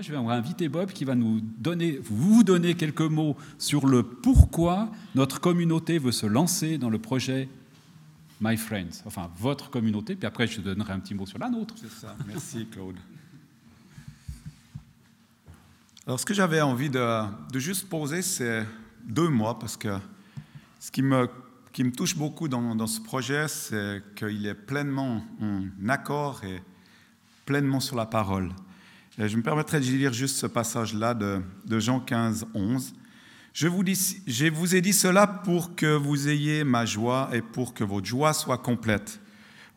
Je vais inviter Bob qui va nous donner, vous donner quelques mots sur le pourquoi notre communauté veut se lancer dans le projet My Friends, enfin votre communauté, puis après je donnerai un petit mot sur la nôtre. C'est ça, merci Claude. Alors ce que j'avais envie de, de juste poser, c'est deux mois, parce que ce qui me, qui me touche beaucoup dans ce projet, c'est qu'il est pleinement en accord et pleinement sur la parole. Et je me permettrai de lire juste ce passage-là de, Jean 15, 11. Je vous, je vous ai dit cela pour que vous ayez ma joie et pour que votre joie soit complète.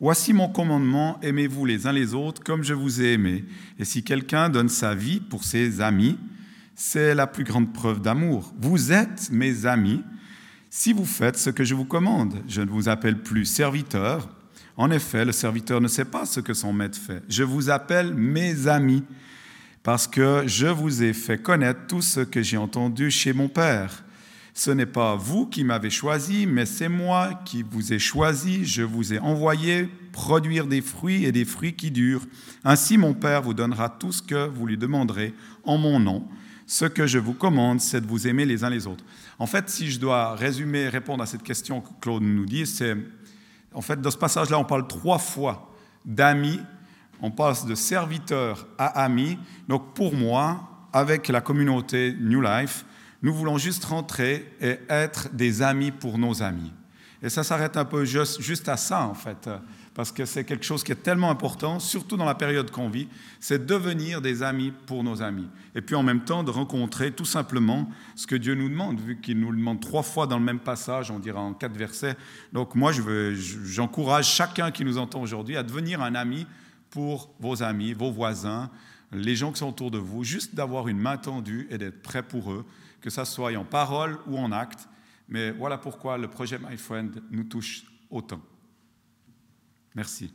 Voici mon commandement, aimez-vous les uns les autres comme je vous ai aimé. Et si quelqu'un donne sa vie pour ses amis, c'est la plus grande preuve d'amour. Vous êtes mes amis si vous faites ce que je vous commande. Je ne vous appelle plus serviteur. En effet, le serviteur ne sait pas ce que son maître fait. Je vous appelle mes amis parce que je vous ai fait connaître tout ce que j'ai entendu chez mon Père. Ce n'est pas vous qui m'avez choisi, mais c'est moi qui vous ai choisi. Je vous ai envoyé produire des fruits et des fruits qui durent. Ainsi mon Père vous donnera tout ce que vous lui demanderez en mon nom. Ce que je vous commande, c'est de vous aimer les uns les autres. En fait, si je dois résumer, répondre à cette question que Claude nous dit, c'est, en fait, dans ce passage-là, on parle trois fois d'amis on passe de serviteur à ami. Donc pour moi, avec la communauté New Life, nous voulons juste rentrer et être des amis pour nos amis. Et ça s'arrête un peu juste, à ça, en fait, parce que c'est quelque chose qui est tellement important, surtout dans la période qu'on vit, c'est devenir des amis pour nos amis. Et puis en même temps, de rencontrer tout simplement ce que Dieu nous demande, vu qu'il nous le demande trois fois dans le même passage, on dira en quatre versets. Donc moi, j'encourage chacun qui nous entend aujourd'hui à devenir un ami pour vos amis, vos voisins, les gens qui sont autour de vous, juste d'avoir une main tendue et d'être prêt pour eux, que ça soit en parole ou en acte. Mais voilà pourquoi le projet My Friend nous touche autant. Merci.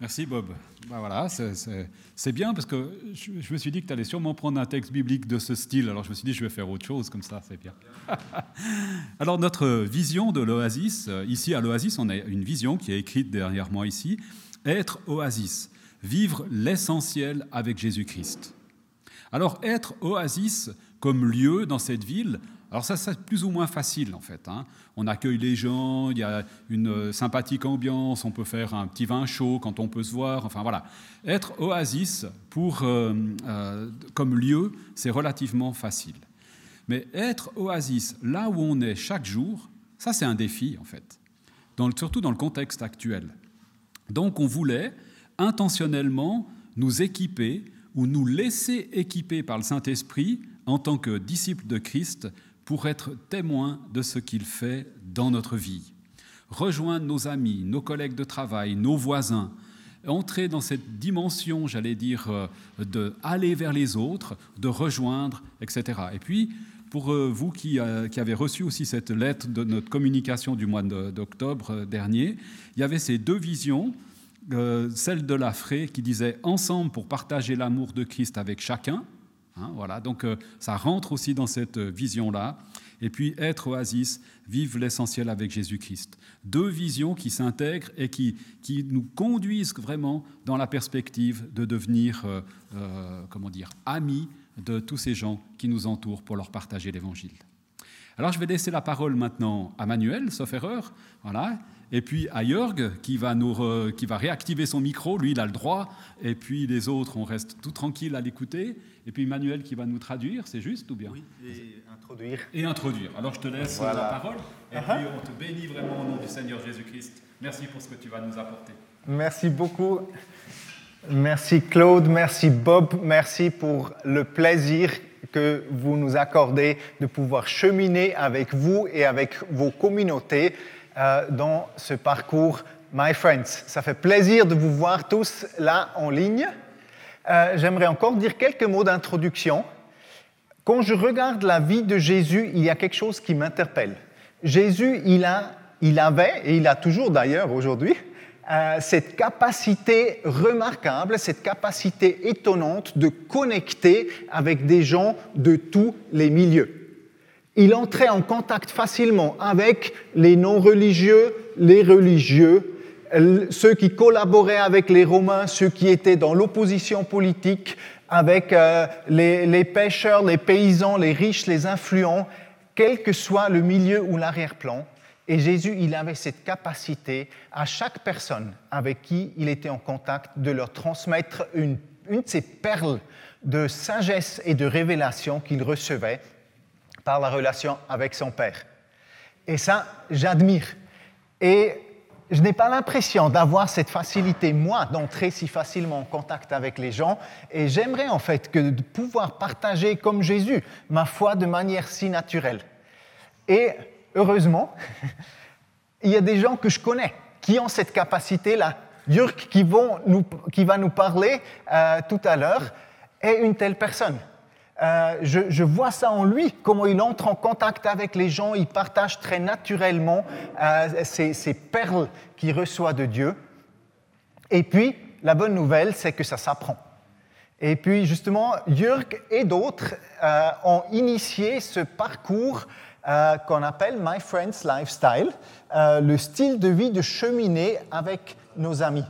Merci Bob. Ben voilà, c'est bien parce que je, me suis dit que tu allais sûrement prendre un texte biblique de ce style. Alors je me suis dit, je vais faire autre chose comme ça, c'est bien. Alors notre vision de l'oasis, euh, ici à l'oasis, on a une vision qui est écrite derrière moi ici, être oasis, vivre l'essentiel avec Jésus-Christ. Alors être oasis comme lieu dans cette ville, alors ça, c'est plus ou moins facile en fait. Hein. On accueille les gens, il y a une euh, sympathique ambiance, on peut faire un petit vin chaud quand on peut se voir. Enfin voilà, être oasis pour, euh, euh, comme lieu, c'est relativement facile. Mais être oasis là où on est chaque jour, ça c'est un défi en fait, surtout dans le contexte actuel. Donc on voulait intentionnellement nous équiper ou nous laisser équiper par le Saint-Esprit en tant que disciples de Christ pour être témoins de ce qu'il fait dans notre vie. Rejoindre nos amis, nos collègues de travail, nos voisins, entrer dans cette dimension, j'allais dire, euh, de aller vers les autres, de rejoindre, etc. Et puis, pour euh, vous euh, qui, avez reçu aussi cette lettre de notre communication du mois d'octobre dernier, il y avait ces deux visions, celle de la Fré qui disait ensemble pour partager l'amour de Christ avec chacun, Hein, voilà, donc euh, ça rentre aussi dans cette euh, vision-là. Et puis être oasis, vivre l'essentiel avec Jésus-Christ. Deux visions qui s'intègrent et qui, qui, nous conduisent vraiment dans la perspective de devenir, euh, comment dire, amis de tous ces gens qui nous entourent pour leur partager l'Évangile. Alors je vais laisser la parole maintenant à Manuel, sauf erreur, voilà, et puis à Jörg qui va, nous qui va réactiver son micro, lui il a le droit, et puis les autres, on reste tout tranquille à l'écouter, et puis Manuel qui va nous traduire, c'est juste ou bien? Oui, et introduire. Et introduire. Alors je te laisse la parole, et uh-huh. puis on te bénit vraiment au nom du Seigneur Jésus-Christ. Merci pour ce que tu vas nous apporter. Merci beaucoup. Merci Claude, merci Bob, merci pour le plaisir que vous nous accordez de pouvoir cheminer avec vous et avec vos communautés euh, dans ce parcours My Friends. Ça fait plaisir de vous voir tous là en ligne. Euh, j'aimerais encore dire quelques mots d'introduction. Quand je regarde la vie de Jésus, il y a quelque chose qui m'interpelle. Jésus, il, a, il avait, et il a toujours d'ailleurs aujourd'hui, euh, cette capacité remarquable, cette capacité étonnante de connecter avec des gens de tous les milieux. Il entrait en contact facilement avec les non-religieux, les religieux, ceux qui collaboraient avec les Romains, ceux qui étaient dans l'opposition politique, avec euh, les, pêcheurs, les paysans, les riches, les influents, quel que soit le milieu ou l'arrière-plan. Et Jésus, il avait cette capacité à chaque personne avec qui il était en contact de leur transmettre une de ces perles de sagesse et de révélation qu'il recevait par la relation avec son Père. Et ça, j'admire. Et je n'ai pas l'impression d'avoir cette facilité, moi, d'entrer si facilement en contact avec les gens. Et j'aimerais en fait que de pouvoir partager comme Jésus ma foi de manière si naturelle. Et heureusement, il y a des gens que je connais qui ont cette capacité-là. Qui, qui, va nous parler euh, tout à l'heure, est une telle personne. Euh, je, vois ça en lui, comment il entre en contact avec les gens, il partage très naturellement euh, ces, perles qu'il reçoit de Dieu. Et puis, la bonne nouvelle, c'est que ça s'apprend. Et puis, justement, Jürg et d'autres euh, ont initié ce parcours qu'on appelle My Friend's Lifestyle, le style de vie de cheminée avec nos amis.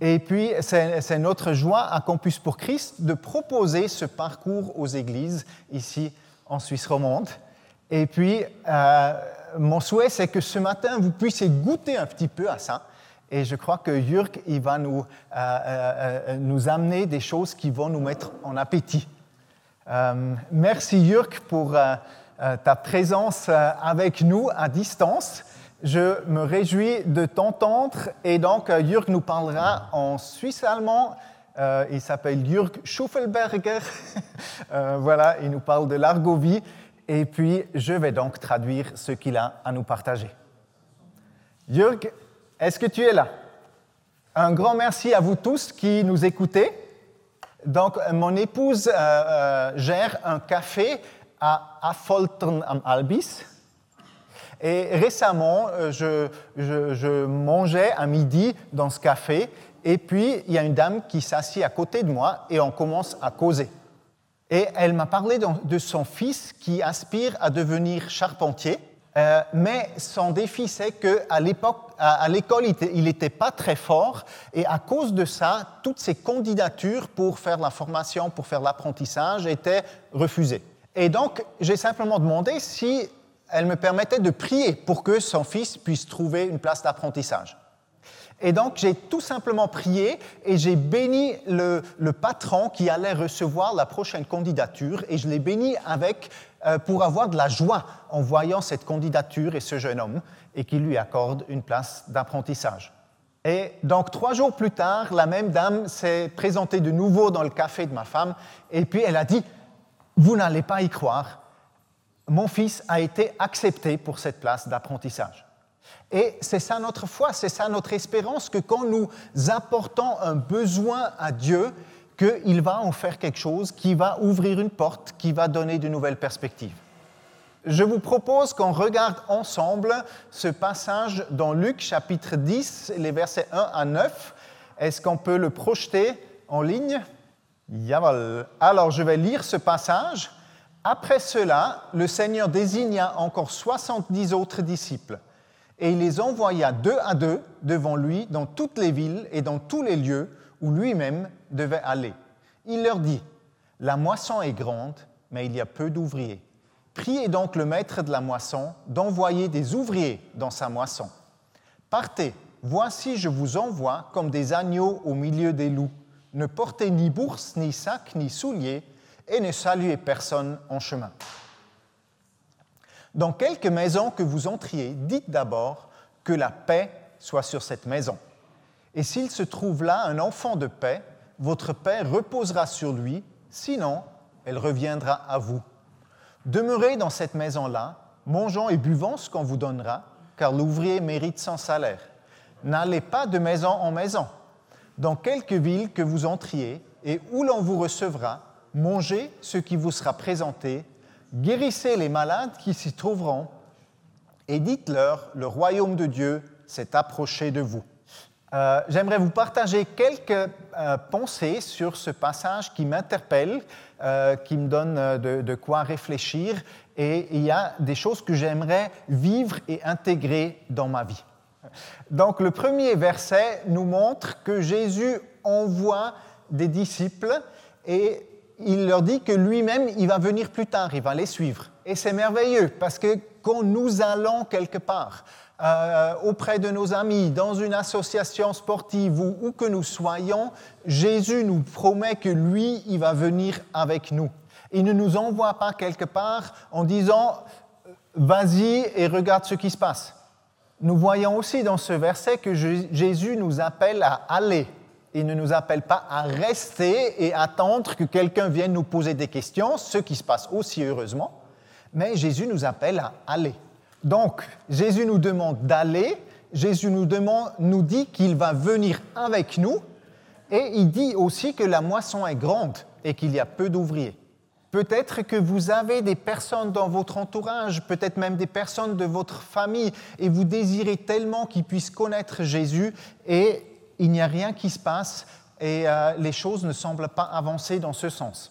Et puis, c'est notre joie à Campus pour Christ de proposer ce parcours aux églises ici en Suisse romande. Et puis, euh, mon souhait, c'est que ce matin, vous puissiez goûter un petit peu à ça. Et je crois que Jürg, il va nous, euh, euh, nous amener des choses qui vont nous mettre en appétit. merci Jürg pour ta présence avec nous à distance. Je me réjouis de t'entendre et donc euh, Jürg nous parlera en suisse allemand. Euh, il s'appelle Jürg Schuffelberger. Euh, voilà, il nous parle de l'argovie et puis je vais donc traduire ce qu'il a à nous partager. Jürg, est-ce que tu es là? Un grand merci à vous tous qui nous écoutez. Donc, mon épouse gère un café à Affoltern am Albis. Et récemment, euh, je, mangeais à midi dans ce café, et puis il y a une dame qui s'assied à côté de moi, et on commence à causer. Et elle m'a parlé de son fils qui aspire à devenir charpentier, euh, mais son défi, c'est qu'à l'époque, à, l'école, il n'était pas très fort, et à cause de ça, toutes ses candidatures pour faire la formation, pour faire l'apprentissage, étaient refusées. Et donc, j'ai simplement demandé si elle me permettait de prier pour que son fils puisse trouver une place d'apprentissage. Et donc, j'ai tout simplement prié et j'ai béni le, patron qui allait recevoir la prochaine candidature et je l'ai béni avec, euh, pour avoir de la joie en voyant cette candidature et ce jeune homme et qu'il lui accorde une place d'apprentissage. Et donc, trois jours plus tard, la même dame s'est présentée de nouveau dans le café de ma femme et puis elle a dit, vous n'allez pas y croire, mon fils a été accepté pour cette place d'apprentissage. Et c'est ça notre foi, c'est ça notre espérance, que quand nous apportons un besoin à Dieu, qu'il va en faire quelque chose qui va ouvrir une porte, qui va donner de nouvelles perspectives. Je vous propose qu'on regarde ensemble ce passage dans Luc chapitre 10, les versets 1 à 9. Est-ce qu'on peut le projeter en ligne? Alors je vais lire ce passage après cela, le Seigneur désigna encore soixante-dix autres disciples, et il les envoya deux à deux devant lui dans toutes les villes et dans tous les lieux où lui-même devait aller. Il leur dit, La moisson est grande, mais il y a peu d'ouvriers. Priez donc le maître de la moisson d'envoyer des ouvriers dans sa moisson. Partez, voici je vous envoie comme des agneaux au milieu des loups. Ne portez ni bourse, ni sac, ni souliers, et ne saluez personne en chemin. Dans quelque maison que vous entriez, dites d'abord que la paix soit sur cette maison. Et s'il se trouve là un enfant de paix, votre paix reposera sur lui, sinon elle reviendra à vous. Demeurez dans cette maison-là, mangeant et buvant ce qu'on vous donnera, car l'ouvrier mérite son salaire. N'allez pas de maison en maison. Dans quelque ville que vous entriez et où l'on vous recevra, mangez ce qui vous sera présenté, guérissez les malades qui s'y trouveront, et dites-leur, le royaume de Dieu s'est approché de vous. Euh, j'aimerais vous partager quelques euh, pensées sur ce passage qui m'interpelle, euh, qui me donne de, de, quoi réfléchir, et il y a des choses que j'aimerais vivre et intégrer dans ma vie. Donc le premier verset nous montre que Jésus envoie des disciples et il leur dit que lui-même, il va venir plus tard, il va les suivre. Et c'est merveilleux parce que quand nous allons quelque part, euh, auprès de nos amis, dans une association sportive ou où que nous soyons, Jésus nous promet que lui, il va venir avec nous. Il ne nous envoie pas quelque part en disant, vas-y et regarde ce qui se passe. Nous voyons aussi dans ce verset que Jésus nous appelle à aller. Il ne nous appelle pas à rester et attendre que quelqu'un vienne nous poser des questions, ce qui se passe aussi heureusement, mais Jésus nous appelle à aller. Donc, Jésus nous demande d'aller, Jésus nous, demande, nous dit qu'il va venir avec nous, et il dit aussi que la moisson est grande et qu'il y a peu d'ouvriers. Peut-être que vous avez des personnes dans votre entourage, peut-être même des personnes de votre famille, et vous désirez tellement qu'ils puissent connaître Jésus, et il n'y a rien qui se passe, et euh, les choses ne semblent pas avancer dans ce sens.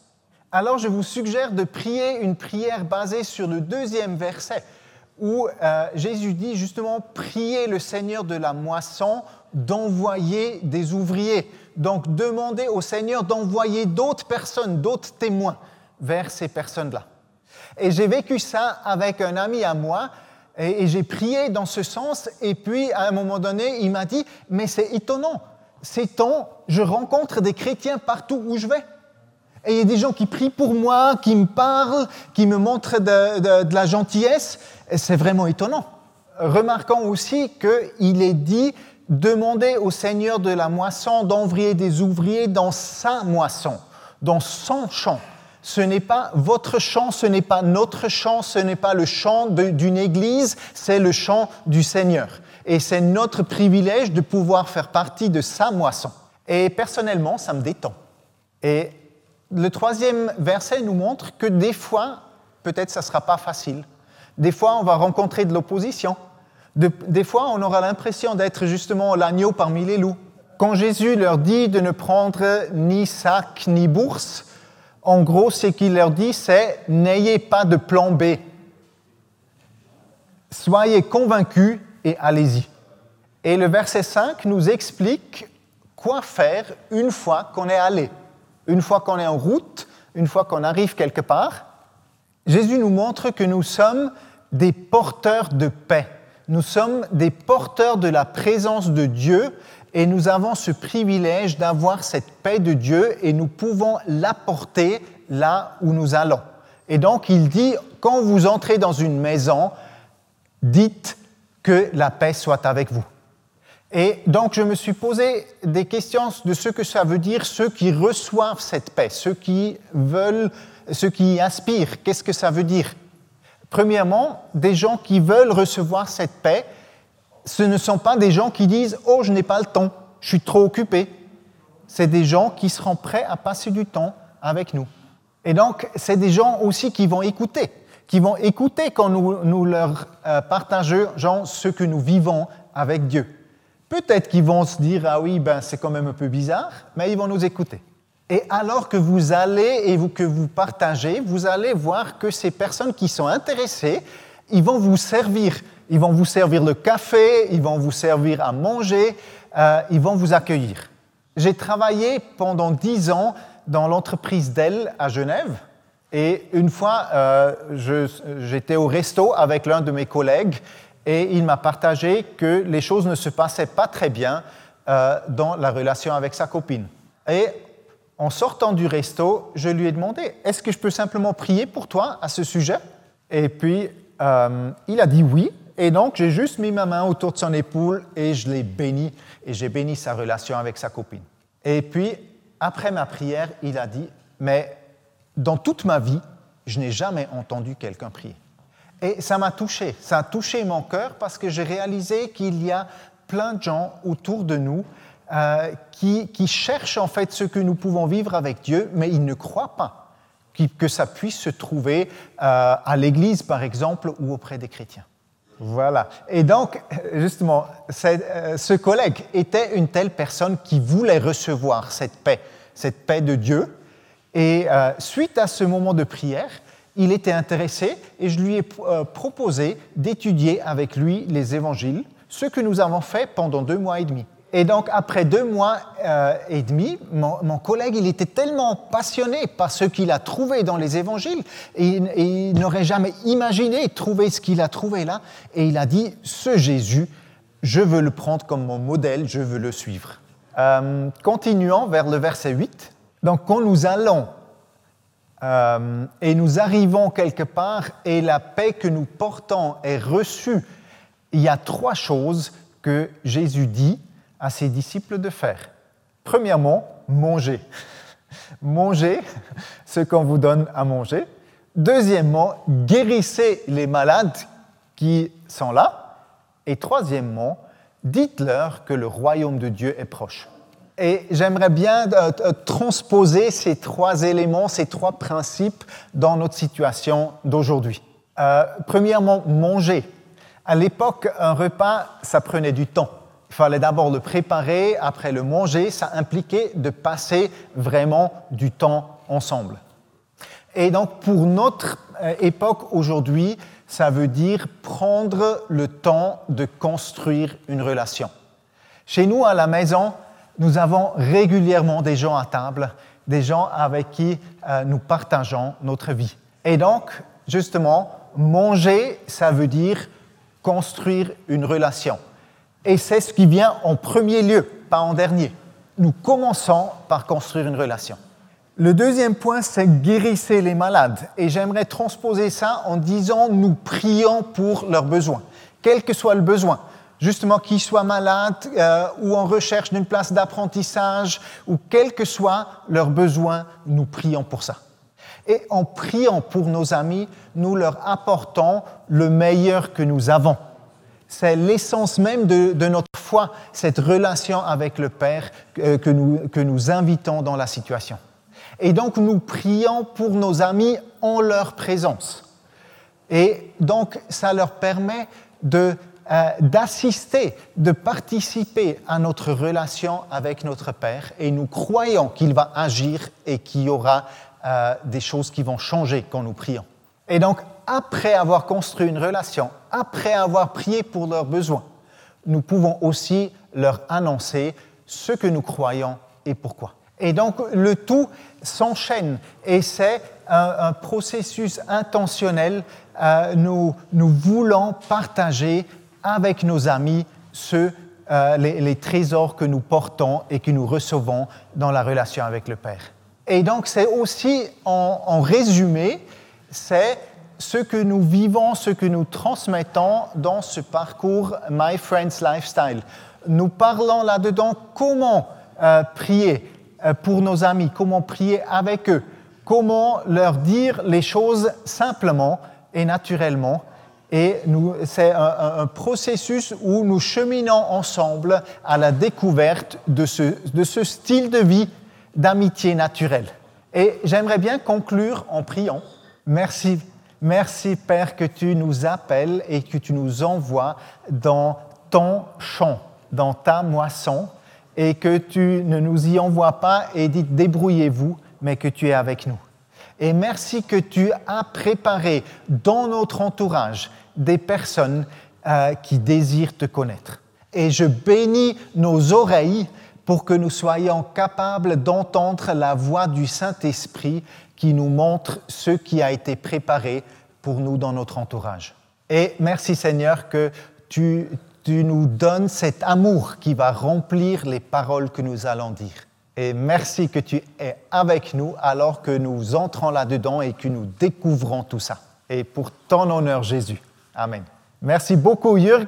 Alors je vous suggère de prier une prière basée sur le deuxième verset, où euh, Jésus dit justement, priez le Seigneur de la moisson d'envoyer des ouvriers. Donc demandez au Seigneur d'envoyer d'autres personnes, d'autres témoins vers ces personnes-là. Et j'ai vécu ça avec un ami à moi, et, j'ai prié dans ce sens, et puis à un moment donné, il m'a dit, mais c'est étonnant, c'est temps, je rencontre des chrétiens partout où je vais. Et il y a des gens qui prient pour moi, qui me parlent, qui me montrent de, de la gentillesse, c'est vraiment étonnant. Remarquons aussi qu'il est dit, demandez au Seigneur de la moisson d'envoyer des ouvriers dans sa moisson, dans son champ. Ce n'est pas votre chant, ce n'est pas notre chant, ce n'est pas le chant d'une église, c'est le chant du Seigneur. Et c'est notre privilège de pouvoir faire partie de sa moisson. Et personnellement, ça me détend. Et le troisième verset nous montre que des fois, peut-être ça ne sera pas facile. Des fois, on va rencontrer de l'opposition. des fois, on aura l'impression d'être justement l'agneau parmi les loups. Quand Jésus leur dit de ne prendre ni sac ni bourse, en gros, ce qu'il leur dit, c'est n'ayez pas de plan B. Soyez convaincus et allez-y. Et le verset 5 nous explique quoi faire une fois qu'on est allé, une fois qu'on est en route, une fois qu'on arrive quelque part. Jésus nous montre que nous sommes des porteurs de paix. Nous sommes des porteurs de la présence de Dieu et nous avons ce privilège d'avoir cette paix de Dieu et nous pouvons l'apporter là où nous allons. Et donc il dit, quand vous entrez dans une maison, dites que la paix soit avec vous. Et donc je me suis posé des questions de ce que ça veut dire ceux qui reçoivent cette paix, ceux qui veulent, ceux qui aspirent, qu'est-ce que ça veut dire? Premièrement, des gens qui veulent recevoir cette paix, ce ne sont pas des gens qui disent Oh, je n'ai pas le temps, je suis trop occupé. C'est des gens qui seront prêts à passer du temps avec nous. Et donc, c'est des gens aussi qui vont écouter, qui vont écouter quand nous, leur euh, partageons ce que nous vivons avec Dieu. Peut-être qu'ils vont se dire Ah oui, ben, c'est quand même un peu bizarre, mais ils vont nous écouter. Et alors que vous allez et que vous partagez, vous allez voir que ces personnes qui sont intéressées, ils vont vous servir ils vont vous servir le café, ils vont vous servir à manger, euh, ils vont vous accueillir. J'ai travaillé pendant dix ans dans l'entreprise Dell à Genève. Et une fois, euh, j'étais au resto avec l'un de mes collègues et il m'a partagé que les choses ne se passaient pas très bien euh, dans la relation avec sa copine. Et en sortant du resto, je lui ai demandé, est-ce que je peux simplement prier pour toi à ce sujet? Et puis, il a dit oui. Et donc, j'ai juste mis ma main autour de son épaule et je l'ai béni. Et j'ai béni sa relation avec sa copine. Et puis, après ma prière, il a dit, mais dans toute ma vie, je n'ai jamais entendu quelqu'un prier. Et ça m'a touché, ça a touché mon cœur parce que j'ai réalisé qu'il y a plein de gens autour de nous euh, qui, cherchent en fait ce que nous pouvons vivre avec Dieu, mais ils ne croient pas que ça puisse se trouver euh, à l'Église, par exemple, ou auprès des chrétiens. Voilà. Et donc, justement, euh, ce collègue était une telle personne qui voulait recevoir cette paix, cette paix de Dieu. Et euh, suite à ce moment de prière, il était intéressé et je lui ai euh, proposé d'étudier avec lui les évangiles ce que nous avons fait pendant deux mois et demi. Et donc, après deux mois euh, et demi, mon, collègue, il était tellement passionné par ce qu'il a trouvé dans les évangiles, et, il n'aurait jamais imaginé trouver ce qu'il a trouvé là, et il a dit, ce Jésus, je veux le prendre comme mon modèle, je veux le suivre. Euh, continuons vers le verset 8. Donc, quand nous allons euh, et nous arrivons quelque part et la paix que nous portons est reçue, il y a trois choses que Jésus dit à ses disciples de faire. Premièrement, manger. manger ce qu'on vous donne à manger. Deuxièmement, guérissez les malades qui sont là. Et troisièmement, dites-leur que le royaume de Dieu est proche. Et j'aimerais bien euh, euh, transposer ces trois éléments, ces trois principes dans notre situation d'aujourd'hui. Euh, premièrement, manger. À l'époque, un repas, ça prenait du temps. Il fallait d'abord le préparer, après le manger, ça impliquait de passer vraiment du temps ensemble. Et donc pour notre euh, époque aujourd'hui, ça veut dire prendre le temps de construire une relation. Chez nous, à la maison, nous avons régulièrement des gens à table, des gens avec qui euh, nous partageons notre vie. Et donc, justement, manger, ça veut dire construire une relation. Et c'est ce qui vient en premier lieu, pas en dernier. Nous commençons par construire une relation. Le deuxième point, c'est guérissez les malades. Et j'aimerais transposer ça en disant nous prions pour leurs besoins, quel que soit le besoin. Justement, qu'ils soient malades euh, ou en recherche d'une place d'apprentissage, ou quel que soit leur besoin, nous prions pour ça. Et en priant pour nos amis, nous leur apportons le meilleur que nous avons. C'est l'essence même de, notre foi, cette relation avec le Père euh, que, nous, que nous invitons dans la situation. Et donc nous prions pour nos amis en leur présence. Et donc ça leur permet de, euh, d'assister, de participer à notre relation avec notre Père. Et nous croyons qu'il va agir et qu'il y aura euh, des choses qui vont changer quand nous prions. Et donc après avoir construit une relation, après avoir prié pour leurs besoins, nous pouvons aussi leur annoncer ce que nous croyons et pourquoi. Et donc le tout s'enchaîne et c'est un, processus intentionnel. Euh, nous, voulons partager avec nos amis ce, euh, les, trésors que nous portons et que nous recevons dans la relation avec le Père. Et donc c'est aussi en résumé, c'est ce que nous vivons, ce que nous transmettons dans ce parcours My Friends Lifestyle. Nous parlons là-dedans comment euh, prier euh, pour nos amis, comment prier avec eux, comment leur dire les choses simplement et naturellement. Et c'est un, processus où nous cheminons ensemble à la découverte de ce, de ce style de vie d'amitié naturelle. Et j'aimerais bien conclure en priant. Merci Merci Père que tu nous appelles et que tu nous envoies dans ton champ, dans ta moisson, et que tu ne nous y envoies pas et dis débrouillez-vous, mais que tu es avec nous. Et merci que tu as préparé dans notre entourage des personnes euh, qui désirent te connaître. Et je bénis nos oreilles pour que nous soyons capables d'entendre la voix du Saint-Esprit qui nous montre ce qui a été préparé pour nous dans notre entourage. Et merci Seigneur que tu, nous donnes cet amour qui va remplir les paroles que nous allons dire. Et merci que tu es avec nous alors que nous entrons là-dedans et que nous découvrons tout ça. Et pour ton honneur, Jésus. Amen. Merci beaucoup, Jürg.